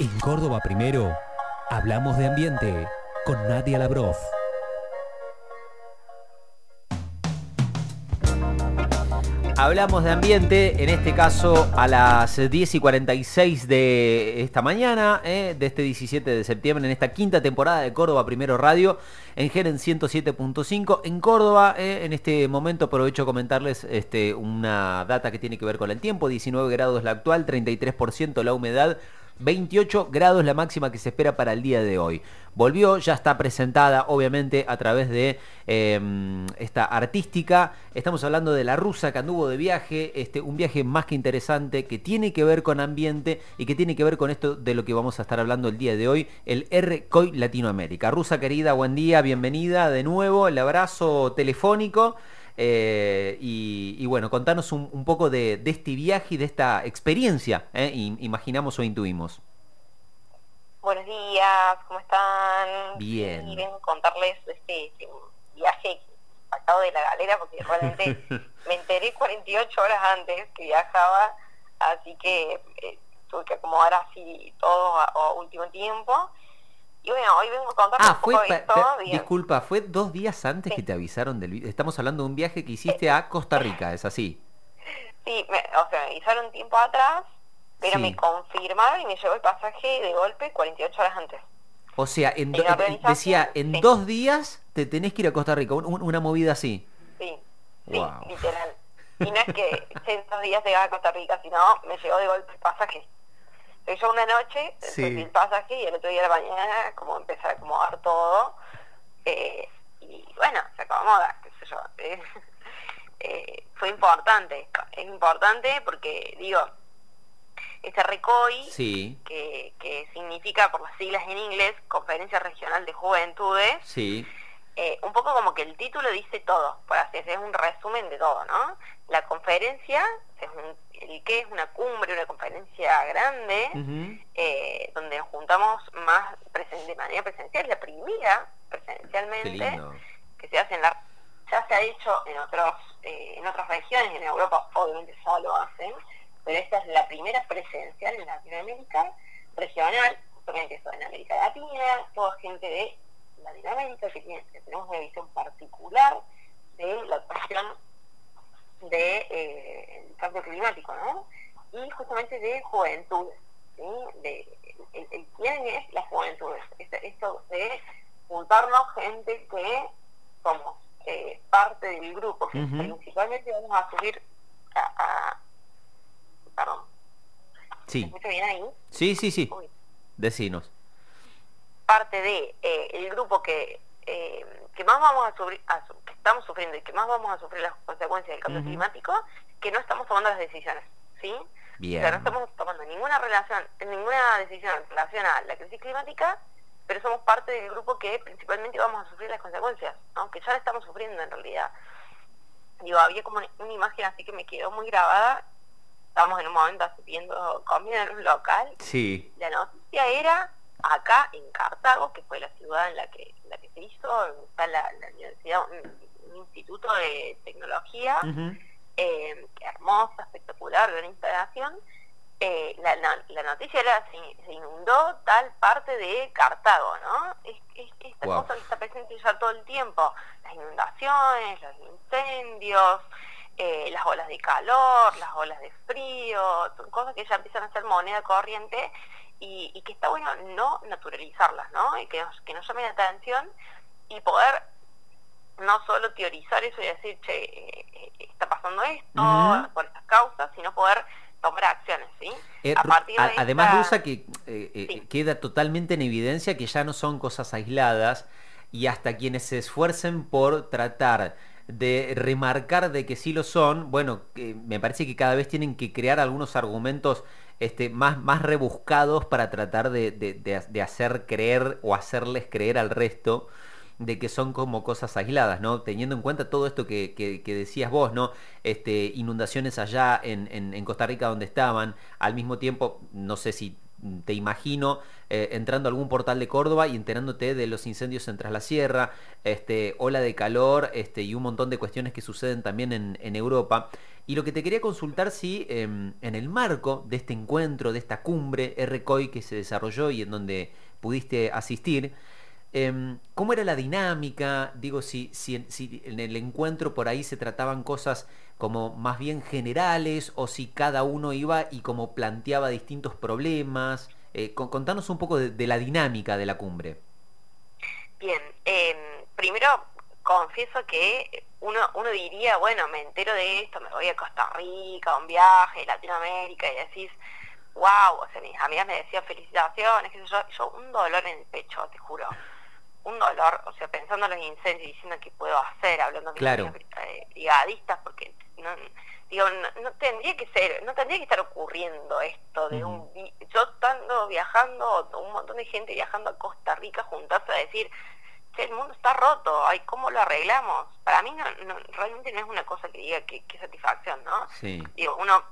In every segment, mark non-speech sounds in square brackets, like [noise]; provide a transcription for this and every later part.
En Córdoba Primero, hablamos de ambiente con Nadia Labrof. Hablamos de ambiente, en este caso a las 10 y 46 de esta mañana, eh, de este 17 de septiembre, en esta quinta temporada de Córdoba Primero Radio, en Geren 107.5. En Córdoba, eh, en este momento aprovecho a comentarles este, una data que tiene que ver con el tiempo, 19 grados la actual, 33% la humedad. 28 grados la máxima que se espera para el día de hoy. Volvió, ya está presentada obviamente a través de em, esta artística. Estamos hablando de la rusa que anduvo de viaje, este, un viaje más que interesante que tiene que ver con ambiente y que tiene que ver con esto de lo que vamos a estar hablando el día de hoy, el R-COI Latinoamérica. Rusa querida, buen día, bienvenida de nuevo, el abrazo telefónico. Eh, y, bueno, contanos un, poco de, este viaje y de esta experiencia, ¿eh? imaginamos o intuimos. Buenos días, ¿cómo están? Bien. Quieren contarles este, este viaje sacado de la galera porque realmente [laughs] me enteré 48 horas antes que viajaba, así que eh, tuve que acomodar así todo a último tiempo y bueno, hoy vengo a contar ah, fue, Disculpa, ¿fue dos días antes que te avisaron del Estamos hablando de un viaje que hiciste a Costa Rica, ¿es así? Sí, o sea, me avisaron tiempo atrás, pero me confirmaron y me llegó el pasaje de golpe 48 horas antes. O sea, en decía, en dos días te tenés que ir a Costa Rica, una movida así. Sí, sí, literal. Y no es que [laughs] en dos días llegaba a Costa Rica, sino me llegó de golpe el pasaje yo una noche, sí. el pasaje y el otro día de la mañana como empecé a acomodar todo. Eh, y bueno, se acomoda, qué sé yo. Eh, [laughs] eh, fue importante, es importante porque digo, este RECOI, sí. que, que significa por las siglas en inglés, Conferencia Regional de Juventudes, sí. un poco como que el título dice todo, por así es un resumen de todo, ¿no? La conferencia es un el que es una cumbre, una conferencia grande, eh, donde nos juntamos más de manera presencial, la primera presencialmente que se hace en la ya se ha hecho en otros eh, en otras regiones, en Europa obviamente solo lo hacen, pero esta es la primera presencial en Latinoamérica, regional, justamente eso en América Latina, toda gente de Latinoamérica que, tiene, que tenemos una visión particular de la cuestión de eh, cambio climático, ¿no? Y justamente de juventud, ¿sí? De, el, quién es la juventud, esto de juntarnos gente que somos eh, parte del grupo, que principalmente vamos a subir a, perdón. Sí. ¿Me bien ahí? Sí, sí, sí. Decinos. Parte de eh, el grupo que eh, que más vamos a sufrir, que estamos sufriendo y que más vamos a sufrir las consecuencias del cambio climático, que no estamos tomando las decisiones, ¿sí? Bien. O sea, no estamos tomando ninguna relación, ninguna decisión en relación a la crisis climática, pero somos parte del grupo que principalmente vamos a sufrir las consecuencias, aunque ya la estamos sufriendo en realidad. Digo, había como una imagen así que me quedó muy grabada. Estábamos en un momento así viendo comida en un local. Sí. La noticia era acá en Cartago, que fue la ciudad en la que, la que se hizo, está la, universidad, un, instituto de tecnología, eh, hermosa, espectacular, gran instalación. Eh, la, la, noticia era se, se, inundó tal parte de Cartago, ¿no? Es, esta cosa que está presente ya todo el tiempo, las inundaciones, los incendios, eh, las olas de calor, las olas de frío, son cosas que ya empiezan a ser moneda corriente y, que está bueno no naturalizarlas, ¿no? Y que nos, que nos llame la atención y poder no solo teorizar eso y decir, che, eh, eh, está pasando esto por estas causas, sino poder tomar acciones, ¿sí? Eh, además, Rusa, que queda totalmente en evidencia que ya no son cosas aisladas y hasta quienes se esfuercen por tratar de remarcar de que sí lo son, bueno, me parece que cada vez tienen que crear algunos argumentos este, más, más rebuscados para tratar de, hacer creer o hacerles creer al resto de que son como cosas aisladas, ¿no? Teniendo en cuenta todo esto que, decías vos, ¿no? Este, inundaciones allá en, en, Costa Rica donde estaban, al mismo tiempo, no sé si te imagino eh, entrando a algún portal de Córdoba y enterándote de los incendios en Tras la Sierra, este, ola de calor este, y un montón de cuestiones que suceden también en, Europa. Y lo que te quería consultar si em, en el marco de este encuentro, de esta cumbre RCOI que se desarrolló y en donde pudiste asistir, em, ¿cómo era la dinámica? Digo, si, si, si, en el encuentro por ahí se trataban cosas como más bien generales o si cada uno iba y como planteaba distintos problemas. Eh, contanos un poco de, la dinámica de la cumbre. Bien, em, primero confieso que uno, uno diría, bueno, me entero de esto, me voy a Costa Rica, un viaje, Latinoamérica, y decís, wow, o sea, mis amigas me decían felicitaciones, qué sé yo, yo un dolor en el pecho, te juro. Un dolor, o sea, pensando en los incendios, diciendo qué puedo hacer, hablando con mis eh, brigadistas, porque no, digo, no, tendría que ser, no tendría que estar ocurriendo esto de un yo estando viajando, un montón de gente viajando a Costa Rica juntarse a decir, che, el mundo está roto, ay, ¿cómo lo arreglamos? Para mí no, realmente no es una cosa que diga que, satisfacción, ¿no? Digo, uno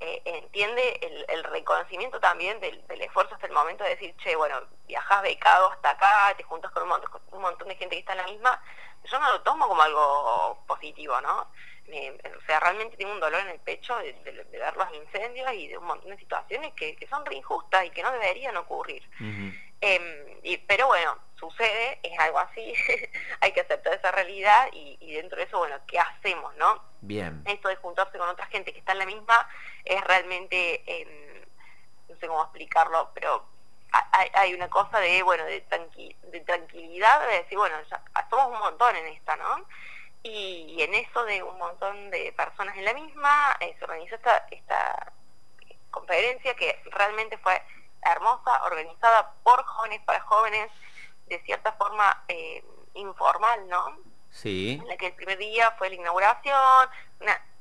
eh, entiende el, reconocimiento también del, esfuerzo hasta el momento de decir, che, bueno, viajas becado hasta acá, te juntas con un montón, con un montón de gente que está en la misma, yo no lo tomo como algo positivo, ¿no? o sea, realmente tengo un dolor en el pecho de, ver los incendios y de un montón de situaciones que, son re injustas y que no deberían ocurrir. Em, y, pero bueno, sucede, es algo así, [laughs] hay que aceptar esa realidad y, dentro de eso, bueno, ¿qué hacemos, no? Bien. Esto de juntarse con otra gente que está en la misma es realmente, em, no sé cómo explicarlo, pero hay, una cosa de, bueno, de, de tranquilidad, de decir, bueno, ya, somos un montón en esta, ¿no? Y, en eso de un montón de personas en la misma, eh, se organizó esta, esta conferencia que realmente fue hermosa, organizada por jóvenes para jóvenes, de cierta forma eh, informal, ¿no? Sí. En la que el primer día fue la inauguración,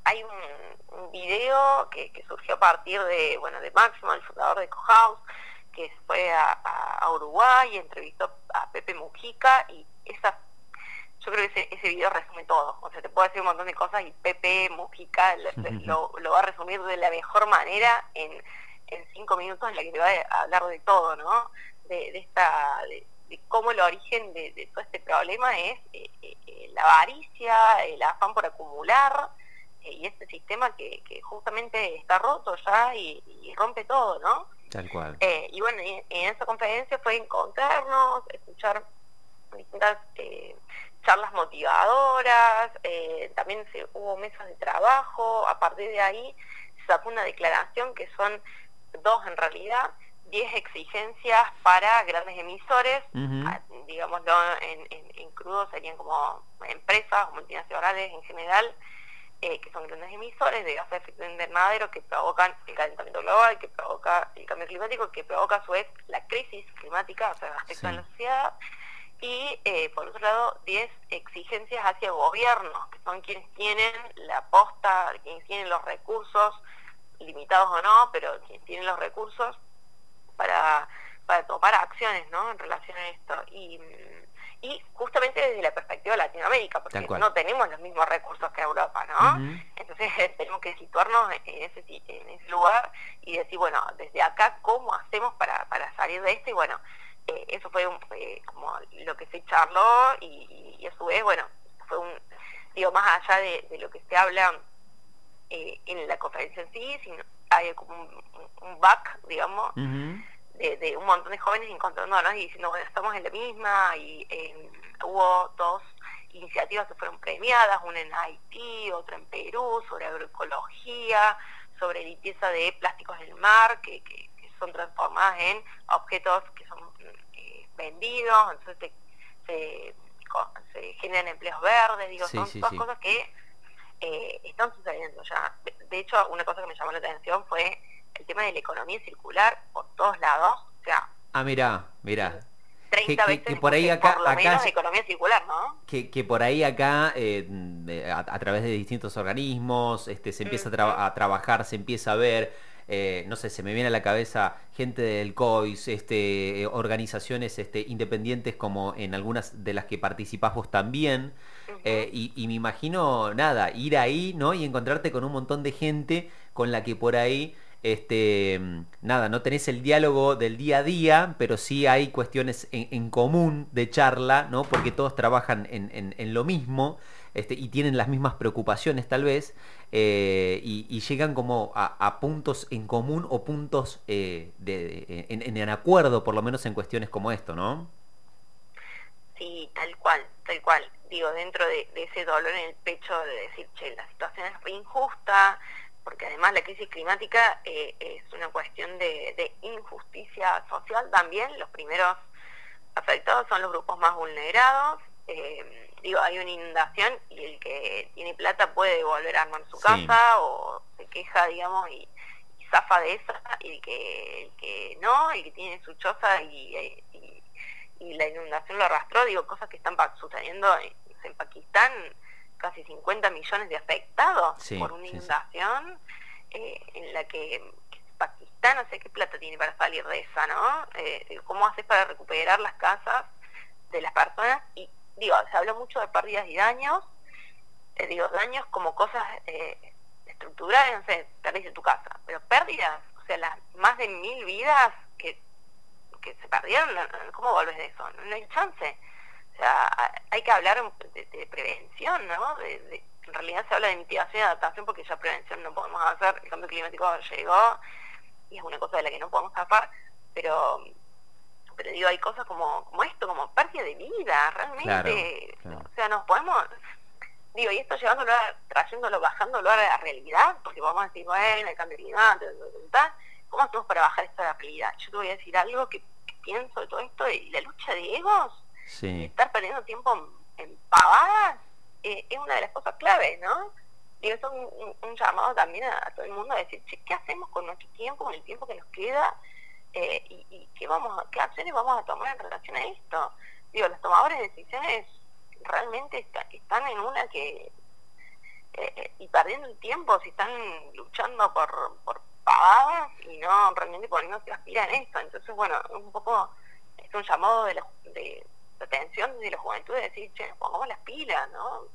hay un, video que, surgió a partir de, bueno, de Máximo, el fundador de Cohouse, que fue a, a, Uruguay y entrevistó a Pepe Mujica y esa yo creo que ese, ese video resume todo. O sea, te puedo decir un montón de cosas y Pepe Mujica lo, va a resumir de la mejor manera en, en cinco minutos en la que te va a hablar de todo, ¿no? De, esta, de, cómo el origen de, todo este problema es eh, eh, la avaricia, el afán por acumular eh, y este sistema que, justamente está roto ya y, rompe todo, ¿no? Tal cual. y bueno, en, en esa conferencia fue encontrarnos, escuchar distintas charlas motivadoras, eh, también se, hubo mesas de trabajo, a partir de ahí se sacó una declaración que son dos en realidad, 10 exigencias para grandes emisores, ah, digámoslo en, en, crudo serían como empresas o multinacionales en general, eh, que son grandes emisores de gases de efecto invernadero que provocan el calentamiento global, que provoca el cambio climático, que provoca a su vez la crisis climática, o sea, afecta a la sociedad. Y eh, por otro lado 10 exigencias hacia gobiernos, que son quienes tienen la posta, quienes tienen los recursos, limitados o no, pero quienes tienen los recursos para, para tomar acciones ¿no? en relación a esto. Y, y justamente desde la perspectiva de Latinoamérica, porque no tenemos los mismos recursos que Europa, ¿no? Entonces [laughs] tenemos que situarnos en ese, en ese lugar y decir, bueno, desde acá, ¿cómo hacemos para, para salir de esto? Y bueno, eh, eso fue un, como lo que se charló y, a su vez, bueno, fue un, digo, más allá de, lo que se habla eh, en la conferencia en sí, sino hay como un, back, digamos, de, un montón de jóvenes encontrándonos y diciendo, bueno, estamos en la misma y em, hubo dos iniciativas que fueron premiadas, una en Haití, otra en Perú, sobre agroecología, sobre limpieza de plásticos del mar, que, que son transformadas en objetos que son vendidos, entonces se, generan empleos verdes, digo, son todas cosas que eh, están sucediendo ya. De, hecho, una cosa que me llamó la atención fue el tema de la economía circular por todos lados, o sea... Ah, mira, mira. 30 que, veces por ahí acá, economía circular, ¿no? Que, que por ahí acá, eh, a, través de distintos organismos, este, se empieza a, trabajar, se empieza a ver eh, no sé, se me viene a la cabeza gente del COIS, este, eh, organizaciones este, independientes como en algunas de las que participás vos también. Eh, y, me imagino, nada, ir ahí, ¿no? Y encontrarte con un montón de gente con la que por ahí este, nada, no tenés el diálogo del día a día, pero sí hay cuestiones en, común de charla, ¿no? Porque todos trabajan en, lo mismo. Este, y tienen las mismas preocupaciones tal vez, eh, y, llegan como a, puntos en común o puntos eh, de, en, acuerdo, por lo menos en cuestiones como esto, ¿no? Sí, tal cual, tal cual. Digo, dentro de, ese dolor en el pecho de decir, che, la situación es injusta, porque además la crisis climática eh, es una cuestión de, injusticia social también. Los primeros afectados son los grupos más vulnerados. Eh, digo, hay una inundación y el que tiene plata puede volver a armar su casa o se queja, digamos, y, zafa de esa, y el que, el que no, el que tiene su choza y y la inundación lo arrastró, digo, cosas que están sucediendo en, Pakistán, casi 50 millones de afectados por una inundación, eh, en la que Pakistán no sé qué plata tiene para salir de esa, ¿no? Eh, ¿Cómo haces para recuperar las casas de las personas? Y digo, se habló mucho de pérdidas y daños, eh, digo, daños como cosas estructurales, no sé, perdiste tu casa, pero pérdidas, o sea, las más de mil vidas que se perdieron, ¿cómo volves de eso? No, hay chance. O sea, hay que hablar de, prevención, ¿no? en realidad se habla de mitigación y adaptación porque ya prevención no podemos hacer, el cambio climático llegó y es una cosa de la que no podemos tapar, pero pero digo, hay cosas como, como esto, como pérdida de vida, realmente, o sea, nos podemos, digo, y esto llevándolo, trayéndolo, bajándolo a la realidad, porque vamos a decir, bueno, el cambio climático, ¿cómo hacemos para bajar esto a la realidad? Yo te voy a decir algo que pienso de todo esto y la lucha de egos, estar perdiendo tiempo en, pavadas, eh, es una de las cosas claves, ¿no? Digo, es un, llamado también a, todo el mundo a decir, ¿qué hacemos con nuestro tiempo, con el tiempo que nos queda? Eh, y, qué, vamos, qué acciones vamos a tomar en relación a esto. Digo, los tomadores de decisiones realmente están en una que... Eh, y perdiendo el tiempo, si están luchando por, por y no realmente poniéndose las pilas en esto. Entonces, bueno, un poco es un llamado de, la, de, atención de la juventud de decir, che, pongamos las pilas, ¿no?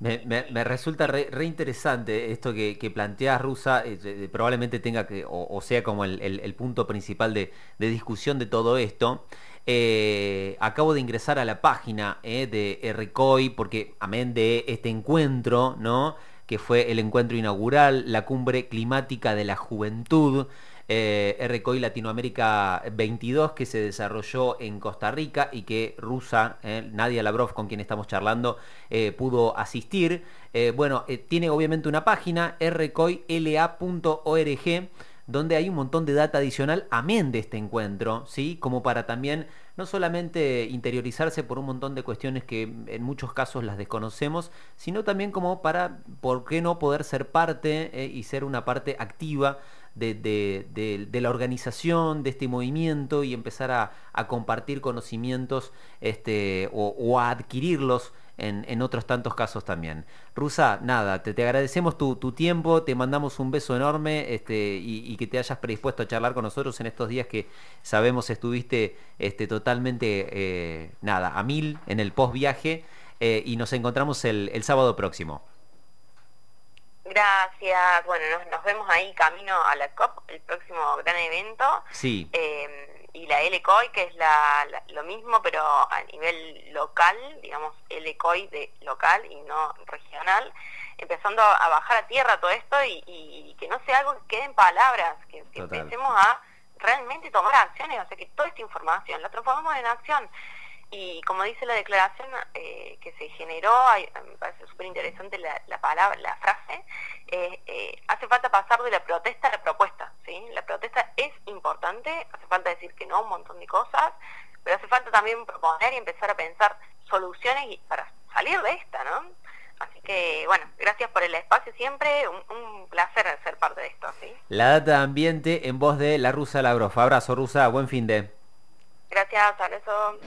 Me, resulta re, interesante esto que, que planteas, Rusa, eh, probablemente tenga que, o, sea como el, punto principal de, discusión de todo esto. Eh, acabo de ingresar a la página eh, de RCOI, porque amén de este encuentro, ¿no? que fue el encuentro inaugural, la cumbre climática de la juventud, eh, RCOI Latinoamérica 22 que se desarrolló en Costa Rica y que Rusa, eh, Nadia Lavrov con quien estamos charlando, eh, pudo asistir. Bueno, tiene obviamente una página, rcoila.org donde hay un montón de data adicional amén de este encuentro, ¿sí? Como para también no solamente interiorizarse por un montón de cuestiones que en muchos casos las desconocemos, sino también como para, ¿por qué no poder ser parte y ser una parte activa de, la organización, de este movimiento y empezar a, compartir conocimientos este, o a adquirirlos en, otros tantos casos también. Rusa, nada, te, te agradecemos tu, tiempo, te mandamos un beso enorme este, y, que te hayas predispuesto a charlar con nosotros en estos días que sabemos estuviste este, totalmente, eh, nada, a mil en el post viaje eh, y nos encontramos el, sábado próximo. Gracias, bueno, nos, vemos ahí camino a la COP, el próximo gran evento. Sí. Eh, y la LCOI, que es la, lo mismo, pero a nivel local, digamos, LCOI de local y no regional, empezando a bajar a tierra todo esto y, que no sea algo que quede en palabras, que, empecemos a realmente tomar acciones, o sea, que toda esta información la transformamos en acción. Y como dice la declaración eh, que se generó, me parece súper interesante la, palabra, la frase, eh, eh, hace falta pasar de la protesta a la propuesta. ¿sí? La protesta es importante, hace falta decir que no un montón de cosas, pero hace falta también proponer y empezar a pensar soluciones para salir de esta, ¿no? Así que, bueno, gracias por el espacio siempre, un, placer ser parte de esto, ¿sí? La data ambiente en voz de la rusa Lagrof. Abrazo, rusa, buen fin de... Gracias, abrazo.